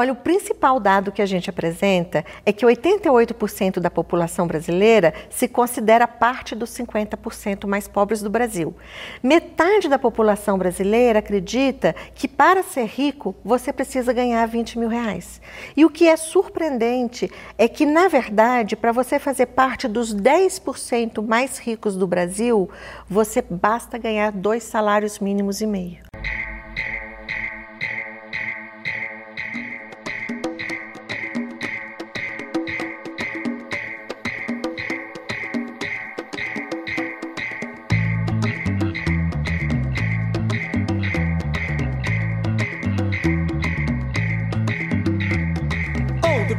Olha, o principal dado que a gente apresenta é que 88% da população brasileira se considera parte dos 50% mais pobres do Brasil. Metade da população brasileira acredita que para ser rico você precisa ganhar 20 mil reais. E o que é surpreendente é que, na verdade, para você fazer parte dos 10% mais ricos do Brasil, você basta ganhar dois salários mínimos e meio.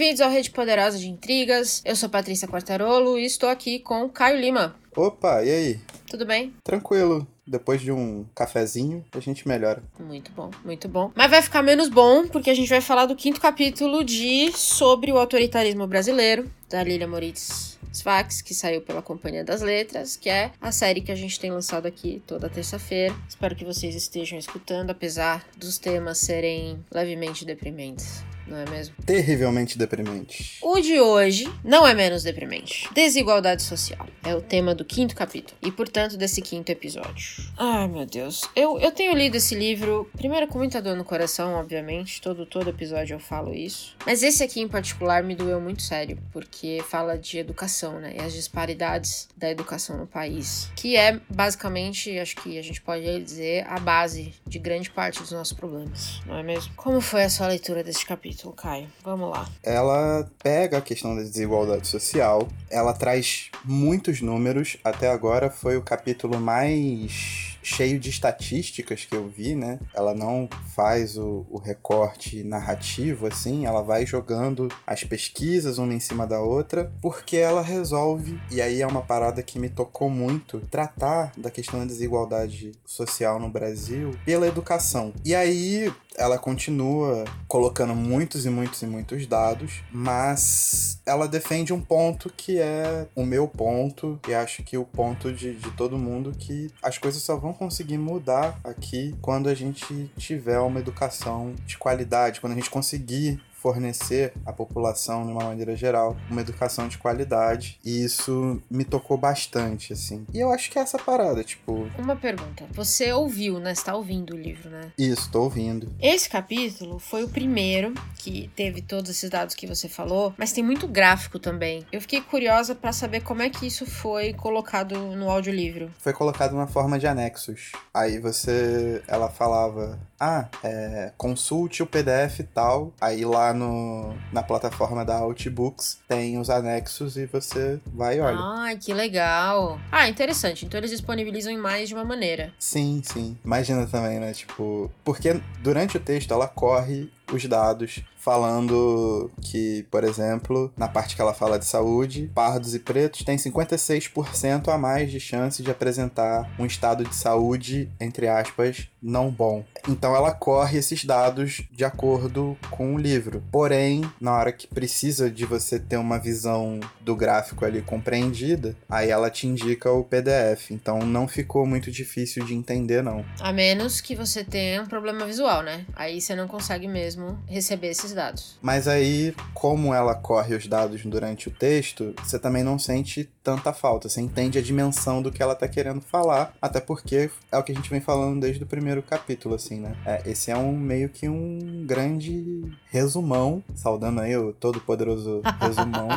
Bem-vindos ao Rede Poderosa de Intrigas. Eu sou Patrícia Quartarolo e estou aqui com Caio Lima. Opa, e aí? Tudo bem? Tranquilo. Depois de um cafezinho, a gente melhora. Muito bom, muito bom. Mas vai ficar menos bom, porque a gente vai falar do quinto capítulo de Sobre o Autoritarismo Brasileiro, da Lilia Moritz Sfax, que saiu pela Companhia das Letras, que é a série que a gente tem lançado aqui toda terça-feira. Espero que vocês estejam escutando, apesar dos temas serem levemente deprimentes não é mesmo? Terrivelmente deprimente. O de hoje não é menos deprimente. Desigualdade social. É o tema do quinto capítulo. E, portanto, desse quinto episódio. Ai, meu Deus. Eu, eu tenho lido esse livro, primeiro com muita dor no coração, obviamente. Todo, todo episódio eu falo isso. Mas esse aqui em particular me doeu muito sério, porque fala de educação, né? E as disparidades da educação no país. Que é, basicamente, acho que a gente pode dizer, a base de grande parte dos nossos problemas, não é mesmo? Como foi a sua leitura deste capítulo? Capítulo? Vamos lá. Ela pega a questão da desigualdade social, ela traz muitos números. Até agora foi o capítulo mais cheio de estatísticas que eu vi, né? Ela não faz o, o, recorte narrativo assim, ela vai jogando as pesquisas uma em cima da outra, porque ela resolve, e aí é uma parada que me tocou muito, tratar da questão da desigualdade social no Brasil pela educação. E aí ela continua colocando muitos e muitos e muitos dados, mas ela defende um ponto que é o meu ponto, e acho que o ponto de, de todo mundo, que as coisas só vão conseguir mudar aqui quando a gente tiver uma educação de qualidade, quando a gente conseguir fornecer à população, de uma maneira geral, uma educação de qualidade. E isso me tocou bastante, assim. E eu acho que é essa parada, tipo. Uma pergunta. Você ouviu, né? Você tá ouvindo o livro, né? Isso, tô ouvindo. Esse capítulo foi o primeiro que teve todos esses dados que você falou, mas tem muito gráfico também. Eu fiquei curiosa para saber como é que isso foi colocado no audiolivro. Foi colocado na forma de anexos. Aí você. Ela falava. Ah, é, consulte o PDF tal. Aí lá no, na plataforma da Outbooks tem os anexos e você vai e olha. Ai, que legal. Ah, interessante. Então eles disponibilizam em mais de uma maneira. Sim, sim. Imagina também, né? Tipo, porque durante o texto ela corre os dados falando que, por exemplo, na parte que ela fala de saúde, pardos e pretos têm 56% a mais de chance de apresentar um estado de saúde, entre aspas, não bom. Então ela corre esses dados de acordo com o livro. Porém, na hora que precisa de você ter uma visão do gráfico ali compreendida, aí ela te indica o PDF. Então não ficou muito difícil de entender, não. A menos que você tenha um problema visual, né? Aí você não consegue mesmo receber esses esses dados. Mas aí, como ela corre os dados durante o texto, você também não sente tanta falta. Você entende a dimensão do que ela tá querendo falar, até porque é o que a gente vem falando desde o primeiro capítulo, assim, né? É, esse é um meio que um grande resumão, saudando aí o todo poderoso resumão.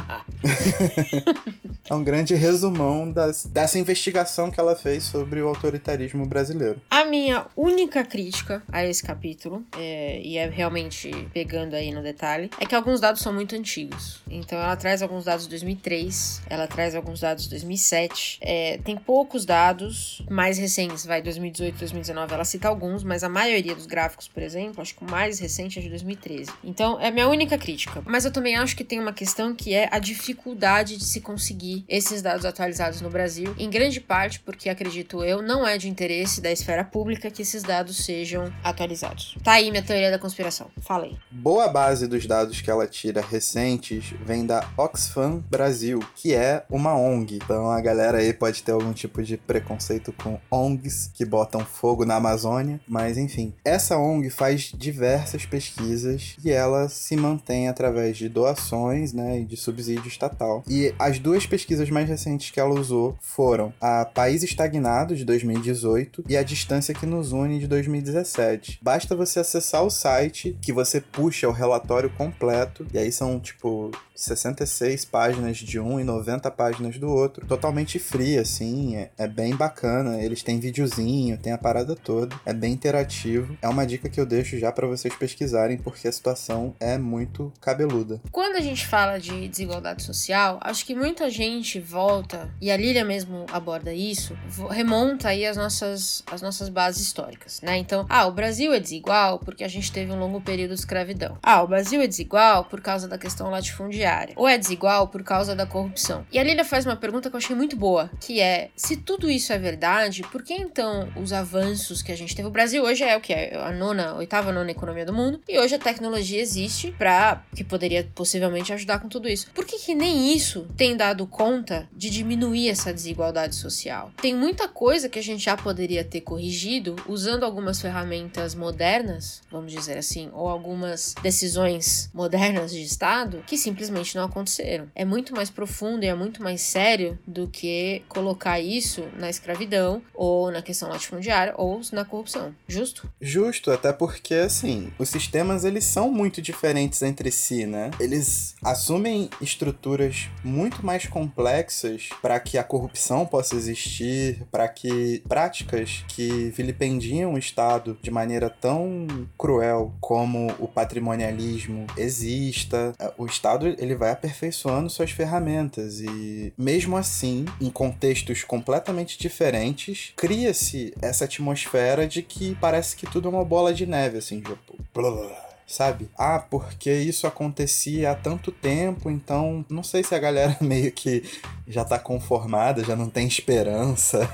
É um grande resumão das, dessa investigação que ela fez sobre o autoritarismo brasileiro. A minha única crítica a esse capítulo, é, e é realmente pegando aí no detalhe, é que alguns dados são muito antigos. Então ela traz alguns dados de 2003, ela traz alguns dados de 2007. É, tem poucos dados mais recentes, vai 2018, 2019, ela cita alguns, mas a maioria dos gráficos, por exemplo, acho que o mais recente é de 2013. Então é minha única crítica. Mas eu também acho que tem uma questão que é a dificuldade de se conseguir esses dados atualizados no Brasil, em grande parte porque, acredito eu, não é de interesse da esfera pública que esses dados sejam atualizados. Tá aí minha teoria da conspiração. Falei. Boa base dos dados que ela tira recentes vem da Oxfam Brasil, que é uma ONG. Então a galera aí pode ter algum tipo de preconceito com ONGs que botam fogo na Amazônia, mas enfim. Essa ONG faz diversas pesquisas e ela se mantém através de doações, né, e de subsídio estatal. E as duas pesquisas mais recentes que ela usou foram a País Estagnado de 2018 e a Distância que nos une de 2017. Basta você acessar o site que você puxa o relatório completo e aí são tipo 66 páginas de um e 90 páginas do outro. Totalmente free, assim, é, é, bem bacana. Eles têm videozinho, tem a parada toda. É bem interativo. É uma dica que eu deixo já para vocês pesquisarem, porque a situação é muito cabeluda. Quando a gente fala de desigualdade social, acho que muita gente volta, e a Lília mesmo aborda isso, remonta aí as nossas, as nossas bases históricas, né? Então, ah, o Brasil é desigual porque a gente teve um longo período de escravidão. Ah, o Brasil é desigual por causa da questão latifundiária ou é desigual por causa da corrupção? E a Lilia faz uma pergunta que eu achei muito boa, que é: se tudo isso é verdade, por que então os avanços que a gente teve? O Brasil hoje é o que é a nona, oitava, nona economia do mundo, e hoje a tecnologia existe para que poderia possivelmente ajudar com tudo isso. Por que, que nem isso tem dado conta de diminuir essa desigualdade social? Tem muita coisa que a gente já poderia ter corrigido usando algumas ferramentas modernas, vamos dizer assim, ou algumas decisões modernas de Estado que simplesmente não aconteceram. É muito mais profundo e é muito mais sério do que colocar isso na escravidão ou na questão latifundiária ou na corrupção. Justo? Justo, até porque assim, os sistemas eles são muito diferentes entre si, né? Eles assumem estruturas muito mais complexas para que a corrupção possa existir, para que práticas que vilipendiam o Estado de maneira tão cruel como o patrimonialismo exista. O Estado ele vai aperfeiçoando suas ferramentas e mesmo assim, em contextos completamente diferentes, cria-se essa atmosfera de que parece que tudo é uma bola de neve, assim, tipo, blá, sabe? Ah, porque isso acontecia há tanto tempo, então não sei se a galera meio que já tá conformada, já não tem esperança.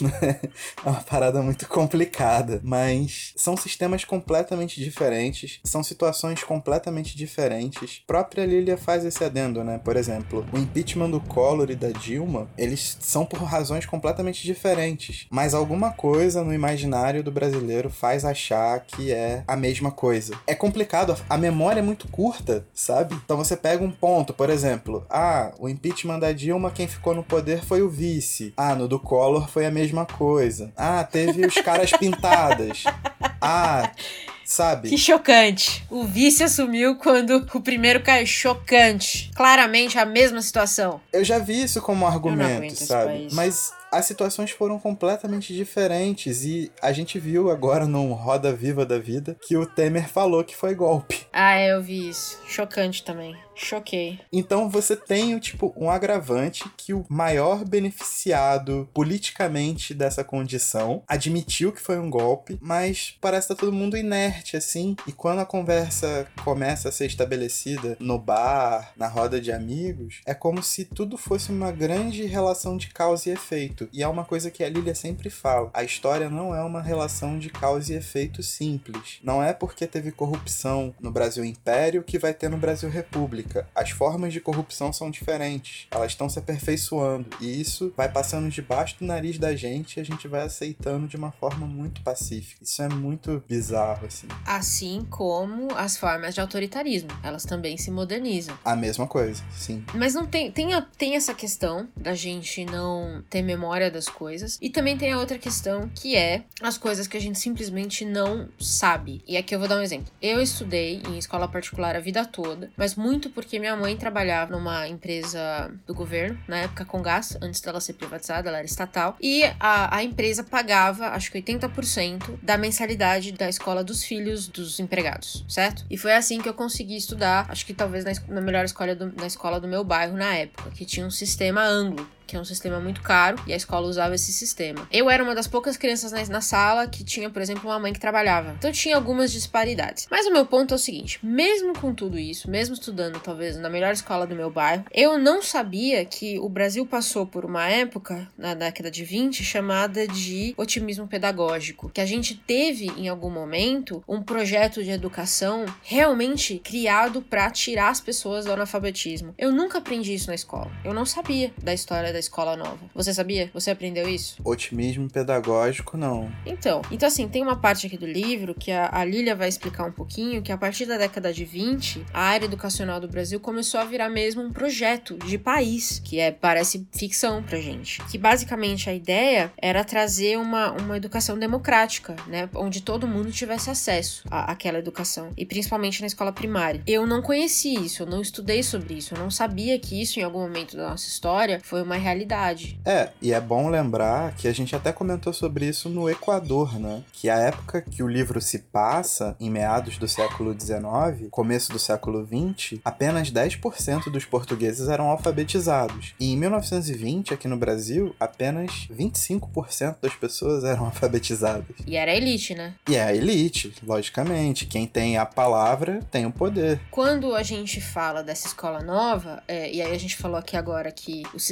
Né? é uma parada muito complicada, mas são sistemas completamente diferentes, são situações completamente diferentes. A própria Lilia faz esse adendo, né? Por exemplo, o impeachment do Collor e da Dilma, eles são por razões completamente diferentes, mas alguma coisa no imaginário do brasileiro faz achar que é a mesma coisa. É complicado, a memória é muito curta, sabe? Então você pega um ponto, por exemplo, ah, o impeachment da Dilma, quem ficou no poder foi o vice. Ah, no do Collor foi a mesma coisa. Ah, teve os caras pintadas. Ah, sabe? Que chocante. O vice assumiu quando o primeiro caiu. Chocante. Claramente a mesma situação. Eu já vi isso como argumento, sabe? Mas as situações foram completamente diferentes e a gente viu agora num Roda Viva da Vida que o Temer falou que foi golpe. Ah, eu vi isso. Chocante também. Choquei. Então você tem, tipo, um agravante que o maior beneficiado politicamente dessa condição admitiu que foi um golpe, mas parece que tá todo mundo inerte, assim. E quando a conversa começa a ser estabelecida no bar, na roda de amigos, é como se tudo fosse uma grande relação de causa e efeito. E é uma coisa que a Lilia sempre fala. A história não é uma relação de causa e efeito simples. Não é porque teve corrupção no Brasil Império que vai ter no Brasil República as formas de corrupção são diferentes, elas estão se aperfeiçoando e isso vai passando debaixo do nariz da gente e a gente vai aceitando de uma forma muito pacífica. Isso é muito bizarro, assim. Assim como as formas de autoritarismo, elas também se modernizam. A mesma coisa, sim. Mas não tem, tem, a, tem essa questão da gente não ter memória memória das coisas. E também tem a outra questão que é as coisas que a gente simplesmente não sabe. E aqui eu vou dar um exemplo. Eu estudei em escola particular a vida toda, mas muito porque minha mãe trabalhava numa empresa do governo, na época com gás, antes dela ser privatizada, ela era estatal, e a, a empresa pagava, acho que 80% da mensalidade da escola dos filhos dos empregados, certo? E foi assim que eu consegui estudar, acho que talvez na, na melhor escola do, na escola do meu bairro na época, que tinha um sistema anglo que é um sistema muito caro, e a escola usava esse sistema. Eu era uma das poucas crianças na, na, sala que tinha, por exemplo, uma mãe que trabalhava. Então tinha algumas disparidades. Mas o meu ponto é o seguinte: mesmo com tudo isso, mesmo estudando talvez na melhor escola do meu bairro, eu não sabia que o Brasil passou por uma época, na década de 20, chamada de otimismo pedagógico. Que a gente teve, em algum momento, um projeto de educação realmente criado para tirar as pessoas do analfabetismo. Eu nunca aprendi isso na escola. Eu não sabia da história da escola nova. Você sabia? Você aprendeu isso? Otimismo pedagógico, não. Então, então assim, tem uma parte aqui do livro que a, a Lilia vai explicar um pouquinho que a partir da década de 20, a área educacional do Brasil começou a virar mesmo um projeto de país, que é parece ficção pra gente. Que basicamente a ideia era trazer uma, uma educação democrática, né, onde todo mundo tivesse acesso à, àquela educação, e principalmente na escola primária. Eu não conheci isso, eu não estudei sobre isso, eu não sabia que isso em algum momento da nossa história foi uma realidade. É, e é bom lembrar que a gente até comentou sobre isso no Equador, né? Que a época que o livro se passa, em meados do século XIX, começo do século XX, apenas 10% dos portugueses eram alfabetizados. E em 1920, aqui no Brasil, apenas 25% das pessoas eram alfabetizadas. E era a elite, né? E é a elite, logicamente. Quem tem a palavra tem o poder. Quando a gente fala dessa escola nova, é, e aí a gente falou aqui agora que os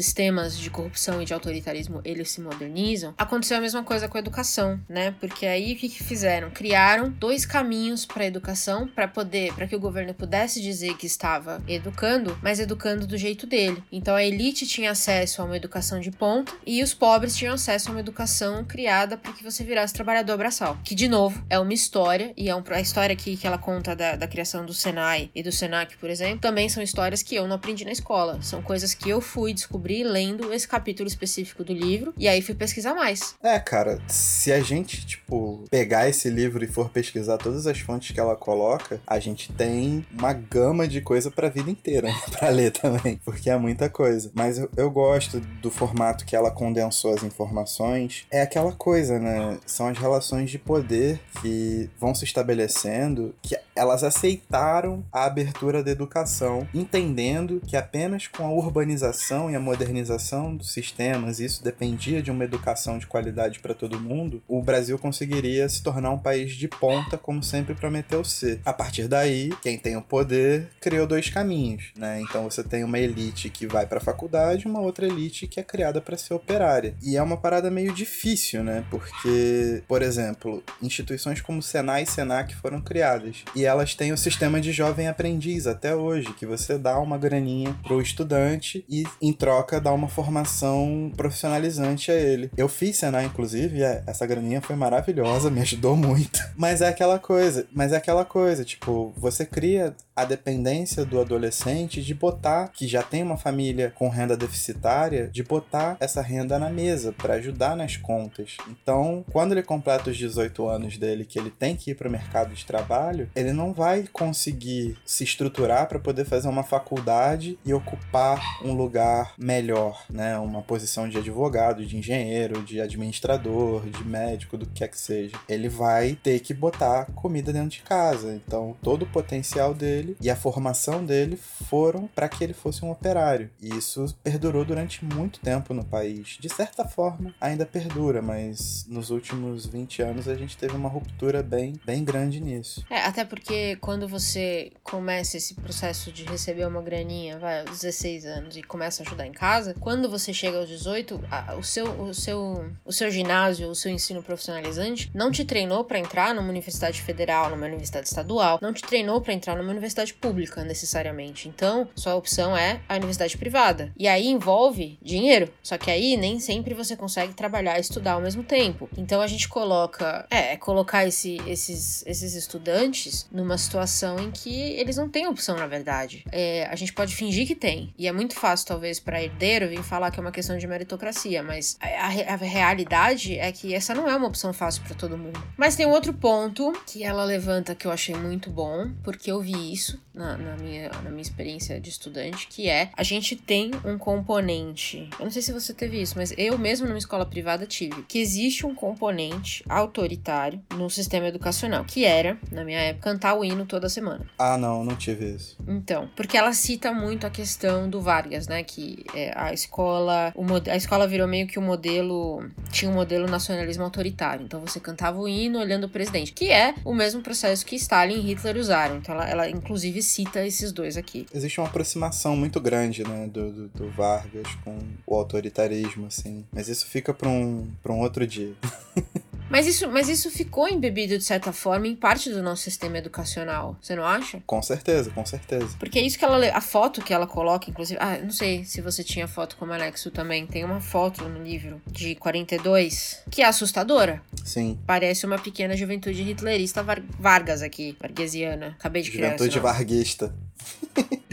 de corrupção e de autoritarismo eles se modernizam, aconteceu a mesma coisa com a educação, né? Porque aí o que, que fizeram? Criaram dois caminhos para a educação para poder, para que o governo pudesse dizer que estava educando, mas educando do jeito dele. Então a elite tinha acesso a uma educação de ponta e os pobres tinham acesso a uma educação criada para que você virasse trabalhador braçal. Que de novo é uma história e é um, a história aqui que ela conta da, da criação do Senai e do Senac, por exemplo, também são histórias que eu não aprendi na escola. São coisas que eu fui descobrir lendo lendo esse capítulo específico do livro e aí fui pesquisar mais. É, cara, se a gente, tipo, pegar esse livro e for pesquisar todas as fontes que ela coloca, a gente tem uma gama de coisa pra vida inteira né, pra ler também, porque é muita coisa. Mas eu, eu gosto do formato que ela condensou as informações. É aquela coisa, né? São as relações de poder que vão se estabelecendo, que elas aceitaram a abertura da educação, entendendo que apenas com a urbanização e a modernização dos sistemas, isso dependia de uma educação de qualidade para todo mundo, o Brasil conseguiria se tornar um país de ponta, como sempre prometeu ser. A partir daí, quem tem o poder criou dois caminhos, né? Então você tem uma elite que vai para a faculdade, uma outra elite que é criada para ser operária. E é uma parada meio difícil, né? Porque, por exemplo, instituições como Senai e Senac foram criadas e elas têm o sistema de jovem aprendiz até hoje, que você dá uma graninha pro estudante e em troca dá uma formação profissionalizante a ele. Eu fiz Senai, inclusive, e é, essa graninha foi maravilhosa, me ajudou muito. Mas é aquela coisa, mas é aquela coisa, tipo, você cria a dependência do adolescente de botar, que já tem uma família com renda deficitária, de botar essa renda na mesa para ajudar nas contas. Então, quando ele completa os 18 anos dele, que ele tem que ir para o mercado de trabalho, ele não vai conseguir se estruturar para poder fazer uma faculdade e ocupar um lugar melhor, né? Uma posição de advogado, de engenheiro, de administrador, de médico, do que quer que seja. Ele vai ter que botar comida dentro de casa. Então, todo o potencial dele e a formação dele foram para que ele fosse um operário. E isso perdurou durante muito tempo no país. De certa forma, ainda perdura, mas nos últimos 20 anos a gente teve uma ruptura bem, bem grande nisso. É, até porque quando você começa esse processo de receber uma graninha, vai, aos 16 anos e começa a ajudar em casa, quando você chega aos 18, a, o, seu, o, seu, o seu ginásio, o seu ensino profissionalizante não te treinou para entrar numa universidade federal, numa universidade estadual, não te treinou para entrar numa universidade pública necessariamente. Então, sua opção é a universidade privada. E aí envolve dinheiro. Só que aí nem sempre você consegue trabalhar e estudar ao mesmo tempo. Então a gente coloca, é, é, colocar esse, esses, esses estudantes numa situação em que eles não têm opção, na verdade. É, a gente pode fingir que tem. E é muito fácil, talvez, para herdeiro falar que é uma questão de meritocracia, mas a, a, a realidade é que essa não é uma opção fácil para todo mundo. Mas tem um outro ponto que ela levanta que eu achei muito bom, porque eu vi isso na, na, minha, na minha experiência de estudante, que é a gente tem um componente. Eu não sei se você teve isso, mas eu mesmo numa escola privada tive. Que existe um componente autoritário no sistema educacional, que era, na minha época, cantar o hino toda semana. Ah, não, não tive isso. Então, porque ela cita muito a questão do Vargas, né? Que é, a escola. A escola virou meio que o um modelo. Tinha um modelo nacionalismo autoritário. Então você cantava o hino olhando o presidente, que é o mesmo processo que Stalin e Hitler usaram. Então ela, ela inclusive cita esses dois aqui. Existe uma aproximação muito grande, né, do, do, do Vargas com o autoritarismo, assim. Mas isso fica para um, um outro dia. Mas isso, mas isso ficou embebido, de certa forma, em parte do nosso sistema educacional, você não acha? Com certeza, com certeza. Porque é isso que ela. A foto que ela coloca, inclusive. Ah, não sei se você tinha foto como Alexo também. Tem uma foto no livro de 42 que é assustadora. Sim. Parece uma pequena juventude hitlerista Vargas aqui, varguesiana. Acabei de criar Juventude varguista.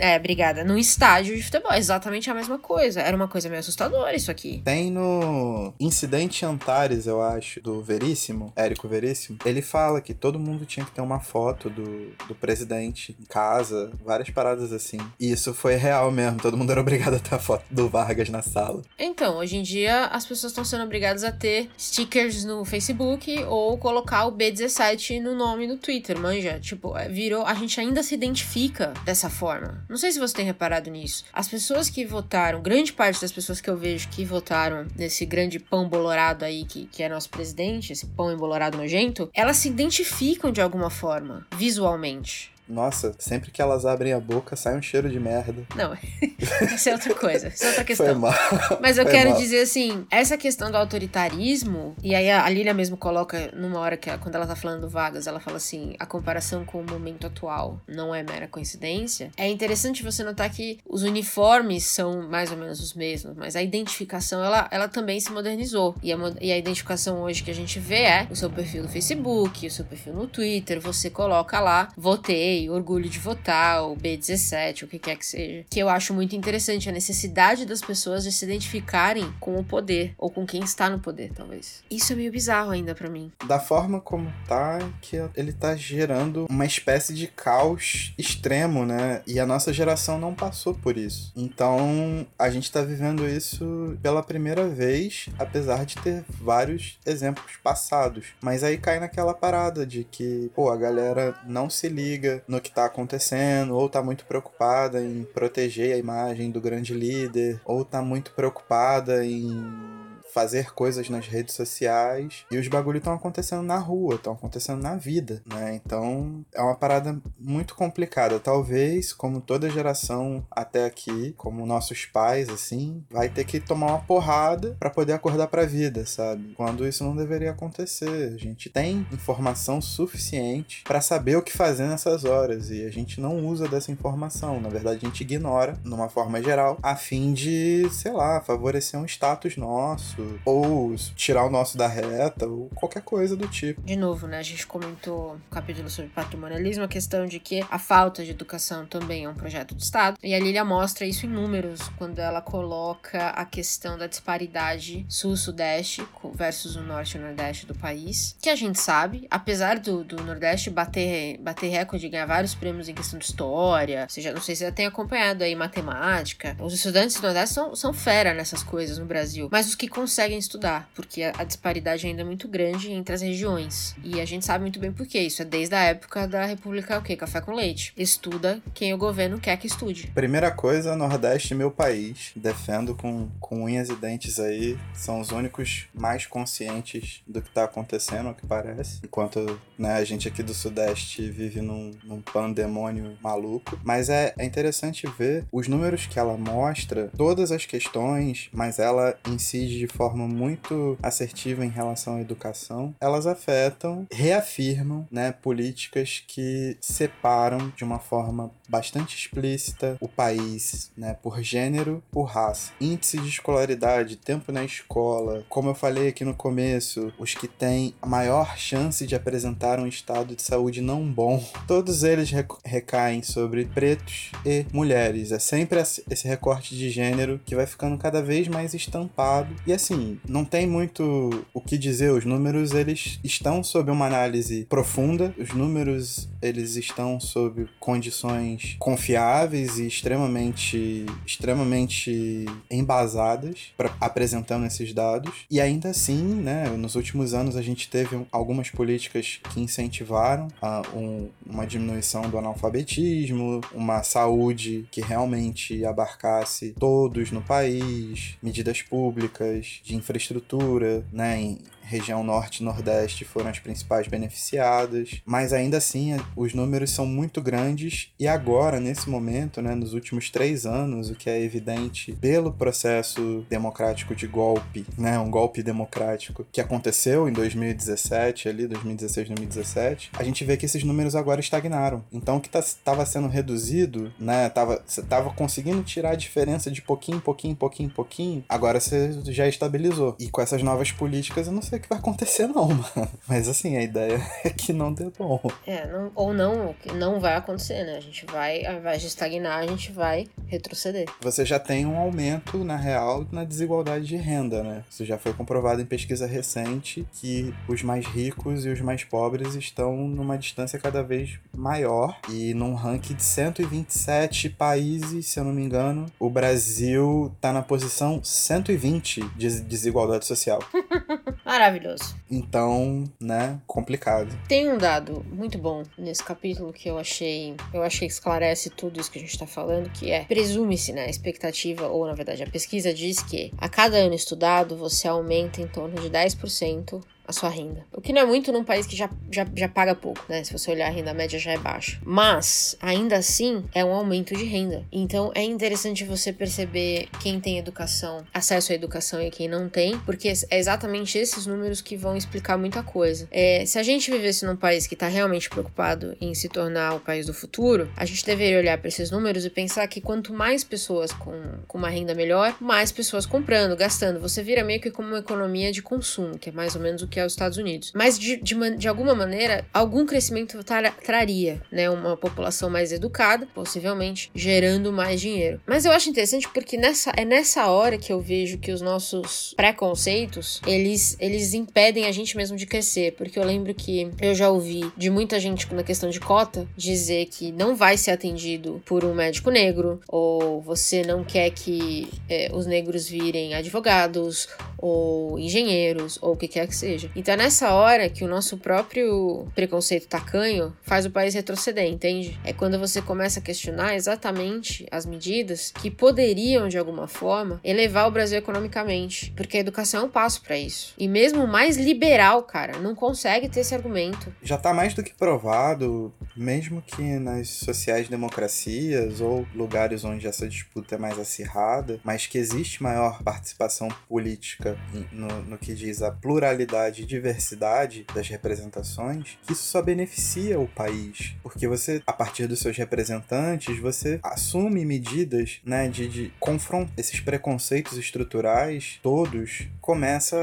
É, obrigada. Num estádio de futebol, exatamente a mesma coisa. Era uma coisa meio assustadora isso aqui. Tem no Incidente Antares, eu acho, do Veríssimo, Érico Veríssimo, ele fala que todo mundo tinha que ter uma foto do, do presidente em casa, várias paradas assim. E isso foi real mesmo, todo mundo era obrigado a ter a foto do Vargas na sala. Então, hoje em dia as pessoas estão sendo obrigadas a ter stickers no Facebook ou colocar o B17 no nome no Twitter, manja? Tipo, é, virou, a gente ainda se identifica dessa forma. Não sei se você tem reparado nisso. As pessoas que votaram, grande parte das pessoas que eu vejo que votaram nesse grande pão bolorado aí, que, que é nosso presidente, esse pão embolorado nojento, elas se identificam de alguma forma, visualmente. Nossa, sempre que elas abrem a boca sai um cheiro de merda. Não, isso é outra coisa. Isso é outra questão. Foi mal. Mas eu Foi quero mal. dizer assim, essa questão do autoritarismo, e aí a Lilia mesmo coloca numa hora que quando ela tá falando do Vargas, ela fala assim, a comparação com o momento atual não é mera coincidência. É interessante você notar que os uniformes são mais ou menos os mesmos, mas a identificação ela, ela também se modernizou. E a, e a identificação hoje que a gente vê é o seu perfil no Facebook, o seu perfil no Twitter, você coloca lá, votei orgulho de votar, o B17, o que quer que seja. Que eu acho muito interessante a necessidade das pessoas de se identificarem com o poder, ou com quem está no poder, talvez. Isso é meio bizarro ainda para mim. Da forma como tá, que ele tá gerando uma espécie de caos extremo, né? E a nossa geração não passou por isso. Então, a gente tá vivendo isso pela primeira vez, apesar de ter vários exemplos passados. Mas aí cai naquela parada de que, pô, a galera não se liga no que tá acontecendo, ou tá muito preocupada em proteger a imagem do grande líder, ou tá muito preocupada em fazer coisas nas redes sociais e os bagulho estão acontecendo na rua, estão acontecendo na vida, né? Então é uma parada muito complicada. Talvez, como toda geração até aqui, como nossos pais, assim, vai ter que tomar uma porrada para poder acordar pra vida, sabe? Quando isso não deveria acontecer. A gente tem informação suficiente para saber o que fazer nessas horas e a gente não usa dessa informação. Na verdade, a gente ignora, numa forma geral, a fim de, sei lá, favorecer um status nosso ou tirar o nosso da reta, ou qualquer coisa do tipo. De novo, né? A gente comentou no capítulo sobre patrimonialismo a questão de que a falta de educação também é um projeto do Estado. E a Lilia mostra isso em números quando ela coloca a questão da disparidade sul-sudeste versus o norte e nordeste do país. Que a gente sabe, apesar do, do Nordeste bater, bater recorde e ganhar vários prêmios em questão de história, seja, não sei se já tem acompanhado aí matemática. Os estudantes do Nordeste são, são fera nessas coisas no Brasil. Mas os que conseguem estudar, porque a, a disparidade ainda é muito grande entre as regiões. E a gente sabe muito bem por que isso. É desde a época da República, o quê? Café com leite. Estuda quem o governo quer que estude. Primeira coisa, Nordeste, meu país. Defendo com, com unhas e dentes aí. São os únicos mais conscientes do que tá acontecendo, o que parece. Enquanto né, a gente aqui do Sudeste vive num, num pandemônio maluco. Mas é, é interessante ver os números que ela mostra, todas as questões, mas ela incide de forma forma muito assertiva em relação à educação, elas afetam, reafirmam, né, políticas que separam de uma forma bastante explícita o país, né, por gênero, por raça. Índice de escolaridade, tempo na escola, como eu falei aqui no começo, os que têm a maior chance de apresentar um estado de saúde não bom, todos eles recaem sobre pretos e mulheres. É sempre esse recorte de gênero que vai ficando cada vez mais estampado. E assim, não tem muito o que dizer, os números eles estão sob uma análise profunda, os números eles estão sob condições confiáveis e extremamente extremamente embasadas para apresentando esses dados. E ainda assim, né, nos últimos anos a gente teve algumas políticas que incentivaram a, um, uma diminuição do analfabetismo, uma saúde que realmente abarcasse todos no país, medidas públicas de infraestrutura, né, em, região norte e nordeste foram as principais beneficiadas, mas ainda assim os números são muito grandes e agora, nesse momento, né, nos últimos três anos, o que é evidente pelo processo democrático de golpe, né, um golpe democrático que aconteceu em 2017, ali, 2016, 2017, a gente vê que esses números agora estagnaram. Então o que estava tá, sendo reduzido, né, tava, estava conseguindo tirar a diferença de pouquinho, pouquinho, pouquinho, pouquinho, agora você já estabilizou. E com essas novas políticas, eu não sei que vai acontecer, não, mano. Mas assim, a ideia é que não dê bom. É, não, ou não, não vai acontecer, né? A gente vai, ao invés de estagnar, a gente vai retroceder. Você já tem um aumento, na real, na desigualdade de renda, né? Isso já foi comprovado em pesquisa recente que os mais ricos e os mais pobres estão numa distância cada vez maior. E num ranking de 127 países, se eu não me engano, o Brasil tá na posição 120 de desigualdade social. Maravilhoso. Então, né, complicado. Tem um dado muito bom nesse capítulo que eu achei, eu achei que esclarece tudo isso que a gente tá falando, que é presume-se, né, a expectativa ou na verdade a pesquisa diz que a cada ano estudado você aumenta em torno de 10% a sua renda. O que não é muito num país que já, já, já paga pouco, né? Se você olhar a renda média já é baixa. Mas, ainda assim, é um aumento de renda. Então, é interessante você perceber quem tem educação, acesso à educação e quem não tem, porque é exatamente esses números que vão explicar muita coisa. É, se a gente vivesse num país que está realmente preocupado em se tornar o país do futuro, a gente deveria olhar para esses números e pensar que quanto mais pessoas com, com uma renda melhor, mais pessoas comprando, gastando. Você vira meio que como uma economia de consumo, que é mais ou menos o que é os Estados Unidos. Mas de, de, de alguma maneira, algum crescimento tra traria, né, uma população mais educada, possivelmente gerando mais dinheiro. Mas eu acho interessante porque nessa, é nessa hora que eu vejo que os nossos preconceitos, eles, eles impedem a gente mesmo de crescer, porque eu lembro que eu já ouvi de muita gente na questão de cota dizer que não vai ser atendido por um médico negro, ou você não quer que é, os negros virem advogados, ou engenheiros, ou o que quer que seja. Então é nessa hora que o nosso próprio preconceito tacanho faz o país retroceder, entende? É quando você começa a questionar exatamente as medidas que poderiam, de alguma forma, elevar o Brasil economicamente. Porque a educação é um passo para isso. E mesmo o mais liberal, cara, não consegue ter esse argumento. Já tá mais do que provado, mesmo que nas sociais democracias ou lugares onde essa disputa é mais acirrada, mas que existe maior participação política no, no que diz a pluralidade diversidade das representações, isso só beneficia o país, porque você, a partir dos seus representantes, você assume medidas, né, de, de confrontar esses preconceitos estruturais todos, começa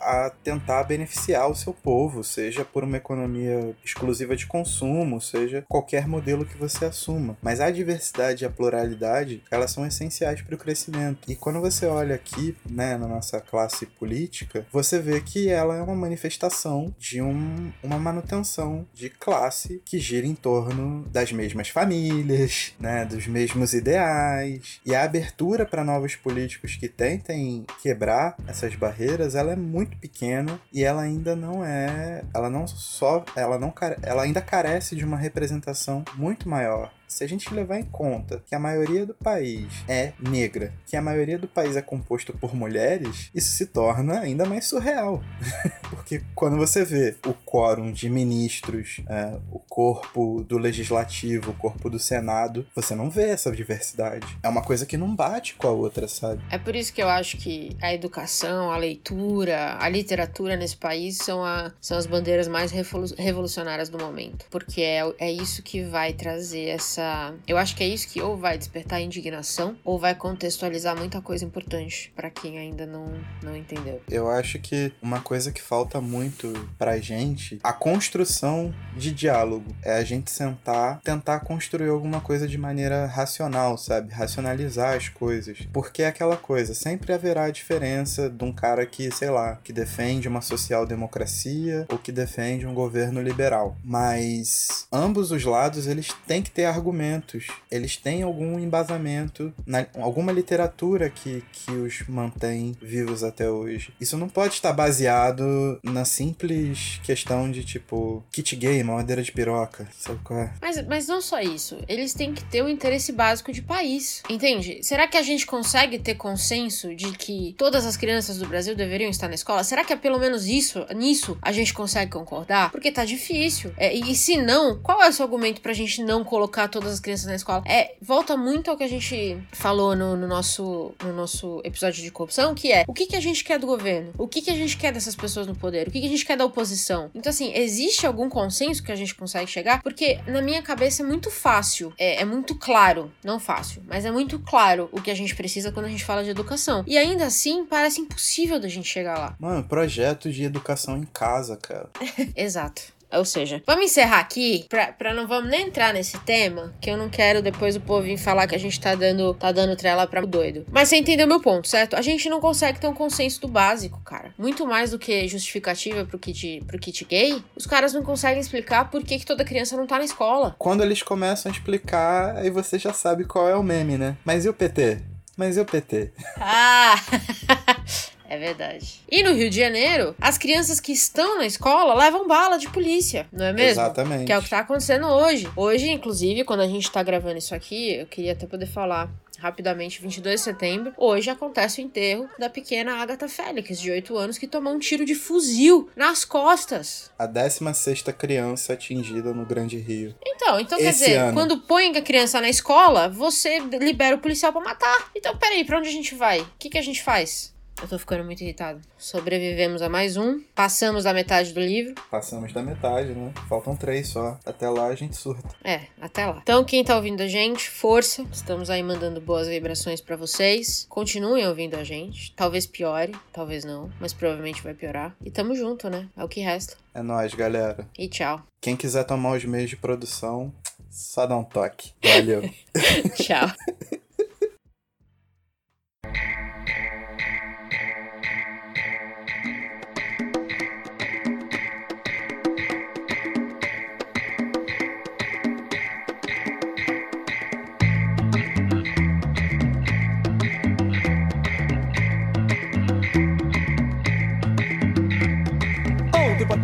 a tentar beneficiar o seu povo, seja por uma economia exclusiva de consumo, seja qualquer modelo que você assuma. Mas a diversidade e a pluralidade, elas são essenciais para o crescimento. E quando você olha aqui, né, na nossa classe política, você vê que ela é uma manifestação de um, uma manutenção de classe que gira em torno das mesmas famílias, né, dos mesmos ideais. E a abertura para novos políticos que tentem quebrar essas barreiras, ela é muito pequena e ela ainda não é, ela não só, ela não ela ainda carece de uma representação muito maior se a gente levar em conta que a maioria do país é negra, que a maioria do país é composto por mulheres, isso se torna ainda mais surreal. Porque quando você vê o quórum de ministros, é, o corpo do legislativo, o corpo do Senado, você não vê essa diversidade. É uma coisa que não bate com a outra, sabe? É por isso que eu acho que a educação, a leitura, a literatura nesse país são, a, são as bandeiras mais revolucionárias do momento. Porque é, é isso que vai trazer essa. Eu acho que é isso que ou vai despertar indignação ou vai contextualizar muita coisa importante para quem ainda não, não entendeu. Eu acho que uma coisa que falta muito pra gente, a construção de diálogo. É a gente sentar, tentar construir alguma coisa de maneira racional, sabe? Racionalizar as coisas. Porque é aquela coisa, sempre haverá a diferença de um cara que, sei lá, que defende uma social-democracia ou que defende um governo liberal. Mas ambos os lados, eles têm que ter argumentos. Eles têm algum embasamento, na, alguma literatura que, que os mantém vivos até hoje. Isso não pode estar baseado na simples questão de tipo kit gay, madeira de piroca, sabe qual é? Mas, mas não só isso, eles têm que ter o interesse básico de país, entende? Será que a gente consegue ter consenso de que todas as crianças do Brasil deveriam estar na escola? Será que é pelo menos isso, nisso a gente consegue concordar? Porque tá difícil. É, e, e se não, qual é o seu argumento pra gente não colocar todas as crianças na escola? É, volta muito ao que a gente falou no, no nosso, no nosso episódio de corrupção, que é o que, que a gente quer do governo? O que, que a gente quer dessas pessoas no poder? O que, que a gente quer da oposição? Então, assim, existe algum consenso que a gente consegue chegar? Porque na minha cabeça é muito fácil, é, é muito claro, não fácil, mas é muito claro o que a gente precisa quando a gente fala de educação. E ainda assim, parece impossível da gente chegar lá. Mano, projetos de educação em casa, cara. Exato. Ou seja, vamos encerrar aqui, pra, pra não vamos nem entrar nesse tema, que eu não quero depois o povo vir falar que a gente tá dando, tá dando trela pra doido. Mas você entendeu meu ponto, certo? A gente não consegue ter um consenso do básico, cara. Muito mais do que justificativa pro kit, pro kit gay, os caras não conseguem explicar por que, que toda criança não tá na escola. Quando eles começam a explicar, aí você já sabe qual é o meme, né? Mas e o PT? Mas e o PT? Ah! É verdade. E no Rio de Janeiro, as crianças que estão na escola levam bala de polícia, não é mesmo? Exatamente. Que é o que tá acontecendo hoje. Hoje, inclusive, quando a gente tá gravando isso aqui, eu queria até poder falar rapidamente, 22 de setembro, hoje acontece o enterro da pequena Agatha Félix, de 8 anos, que tomou um tiro de fuzil nas costas. A 16 criança atingida no Grande Rio. Então, então quer dizer, ano. quando põe a criança na escola, você libera o policial para matar. Então, peraí, pra onde a gente vai? O que, que a gente faz? Eu tô ficando muito irritado. Sobrevivemos a mais um. Passamos da metade do livro. Passamos da metade, né? Faltam três só. Até lá a gente surta. É, até lá. Então, quem tá ouvindo a gente, força. Estamos aí mandando boas vibrações para vocês. Continuem ouvindo a gente. Talvez piore, talvez não. Mas provavelmente vai piorar. E tamo junto, né? É o que resta. É nóis, galera. E tchau. Quem quiser tomar os meios de produção, só dá um toque. Valeu. tchau.